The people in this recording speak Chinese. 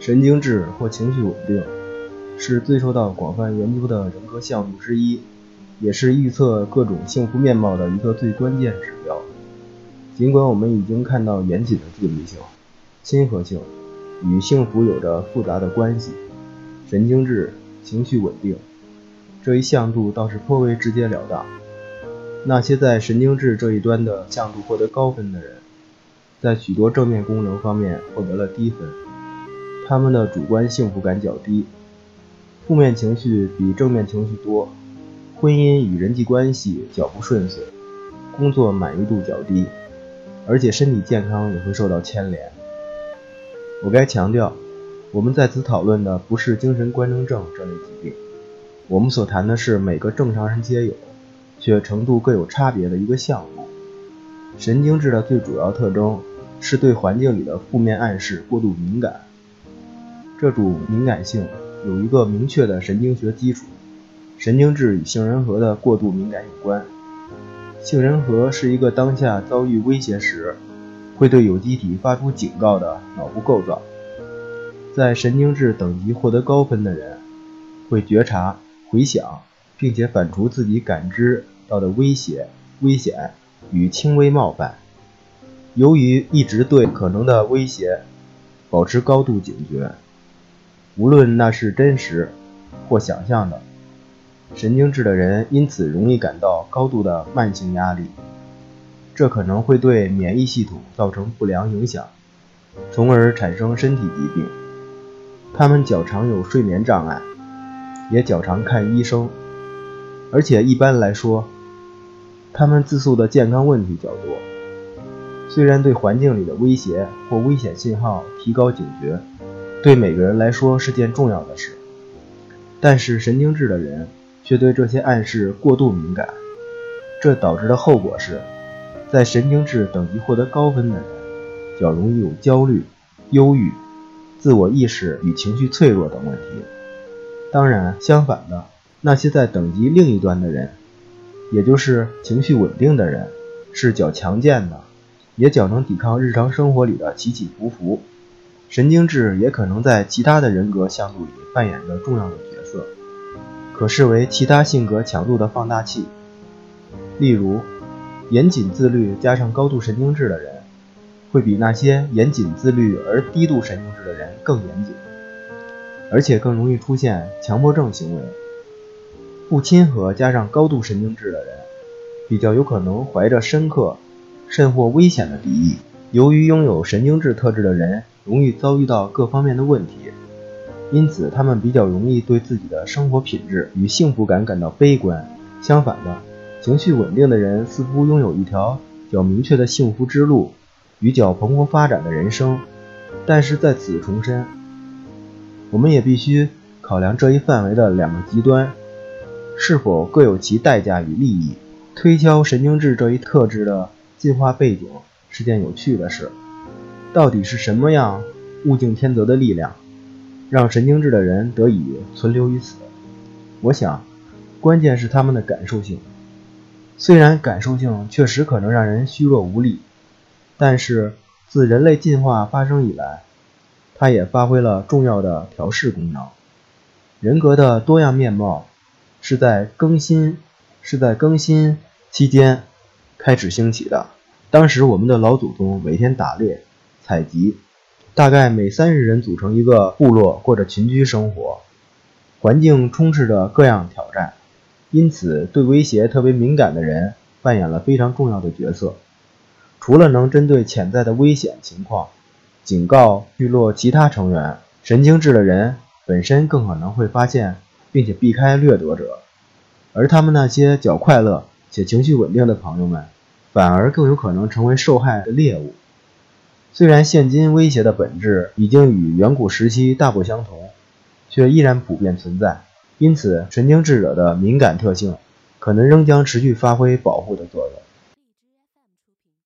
神经质或情绪稳定是最受到广泛研究的人格向度之一，也是预测各种幸福面貌的一个最关键指标。尽管我们已经看到严谨的自律性、亲和性与幸福有着复杂的关系，神经质、情绪稳定这一向度倒是颇为直截了当。那些在神经质这一端的向度获得高分的人，在许多正面功能方面获得了低分，他们的主观幸福感较低，负面情绪比正面情绪多，婚姻与人际关系较不顺遂，工作满意度较低，而且身体健康也会受到牵连。我该强调，我们在此讨论的不是精神官能症这类疾病，我们所谈的是每个正常人皆有。却程度各有差别的一个项目。神经质的最主要特征是对环境里的负面暗示过度敏感。这种敏感性有一个明确的神经学基础，神经质与杏仁核的过度敏感有关。杏仁核是一个当下遭遇威胁时会对有机体发出警告的脑部构造。在神经质等级获得高分的人，会觉察、回想。并且反刍自己感知到的威胁、危险与轻微冒犯。由于一直对可能的威胁保持高度警觉，无论那是真实或想象的，神经质的人因此容易感到高度的慢性压力，这可能会对免疫系统造成不良影响，从而产生身体疾病。他们较常有睡眠障碍，也较常看医生。而且一般来说，他们自诉的健康问题较多。虽然对环境里的威胁或危险信号提高警觉，对每个人来说是件重要的事，但是神经质的人却对这些暗示过度敏感。这导致的后果是，在神经质等级获得高分的人，较容易有焦虑、忧郁、自我意识与情绪脆弱等问题。当然，相反的。那些在等级另一端的人，也就是情绪稳定的人，是较强健的，也较能抵抗日常生活里的起起伏伏。神经质也可能在其他的人格向度里扮演着重要的角色，可视为其他性格强度的放大器。例如，严谨自律加上高度神经质的人，会比那些严谨自律而低度神经质的人更严谨，而且更容易出现强迫症行为。不亲和加上高度神经质的人，比较有可能怀着深刻甚或危险的敌意。由于拥有神经质特质的人容易遭遇到各方面的问题，因此他们比较容易对自己的生活品质与幸福感感到悲观。相反的，情绪稳定的人似乎拥有一条较明确的幸福之路与较蓬勃发展的人生。但是在此重申，我们也必须考量这一范围的两个极端。是否各有其代价与利益？推敲神经质这一特质的进化背景是件有趣的事。到底是什么样物竞天择的力量，让神经质的人得以存留于此？我想，关键是他们的感受性。虽然感受性确实可能让人虚弱无力，但是自人类进化发生以来，它也发挥了重要的调试功能。人格的多样面貌。是在更新是在更新期间开始兴起的。当时我们的老祖宗每天打猎、采集，大概每三十人组成一个部落，过着群居生活，环境充斥着各样挑战，因此对威胁特别敏感的人扮演了非常重要的角色。除了能针对潜在的危险情况警告聚落其他成员，神经质的人本身更可能会发现。并且避开掠夺者，而他们那些较快乐且情绪稳定的朋友们，反而更有可能成为受害的猎物。虽然现今威胁的本质已经与远古时期大不相同，却依然普遍存在。因此，神经质者的敏感特性可能仍将持续发挥保护的作用。